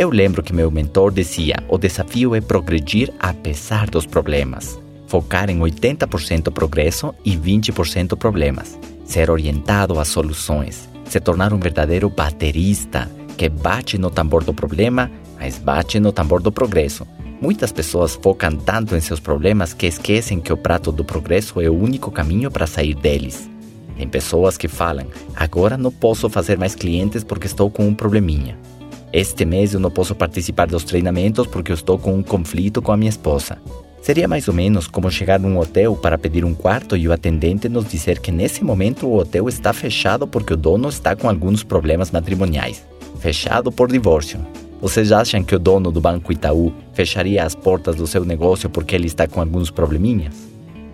Eu lembro que meu mentor dizia: o desafio é progredir apesar dos problemas. Focar em 80% progresso e 20% problemas. Ser orientado às soluções. Se tornar um verdadeiro baterista que bate no tambor do problema, mas bate no tambor do progresso. Muitas pessoas focam tanto em seus problemas que esquecem que o prato do progresso é o único caminho para sair deles. Tem pessoas que falam: agora não posso fazer mais clientes porque estou com um probleminha. Este mês eu não posso participar dos treinamentos porque eu estou com um conflito com a minha esposa. Seria mais ou menos como chegar num hotel para pedir um quarto e o atendente nos dizer que nesse momento o hotel está fechado porque o dono está com alguns problemas matrimoniais. Fechado por divórcio. Vocês acham que o dono do Banco Itaú fecharia as portas do seu negócio porque ele está com alguns probleminhas?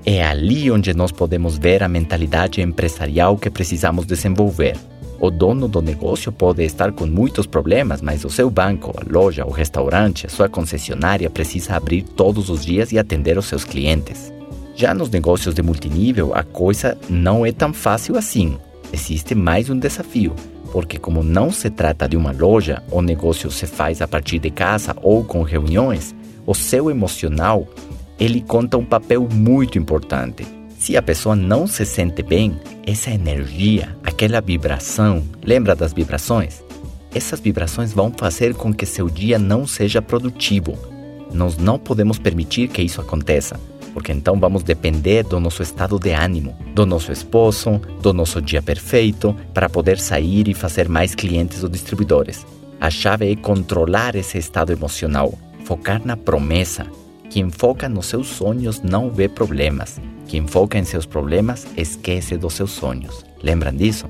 É ali onde nós podemos ver a mentalidade empresarial que precisamos desenvolver. O dono do negócio pode estar com muitos problemas, mas o seu banco, a loja, o restaurante, a sua concessionária precisa abrir todos os dias e atender os seus clientes. Já nos negócios de multinível, a coisa não é tão fácil assim. Existe mais um desafio porque como não se trata de uma loja, o negócio se faz a partir de casa ou com reuniões, o seu emocional, ele conta um papel muito importante. Se a pessoa não se sente bem, essa energia, aquela vibração, lembra das vibrações? Essas vibrações vão fazer com que seu dia não seja produtivo. Nós não podemos permitir que isso aconteça porque então vamos depender do nosso estado de ânimo, do nosso esposo, do nosso dia perfeito, para poder sair e fazer mais clientes ou distribuidores. A chave é controlar esse estado emocional, focar na promessa. Quem foca nos seus sonhos não vê problemas. Quem foca em seus problemas esquece dos seus sonhos. Lembram disso?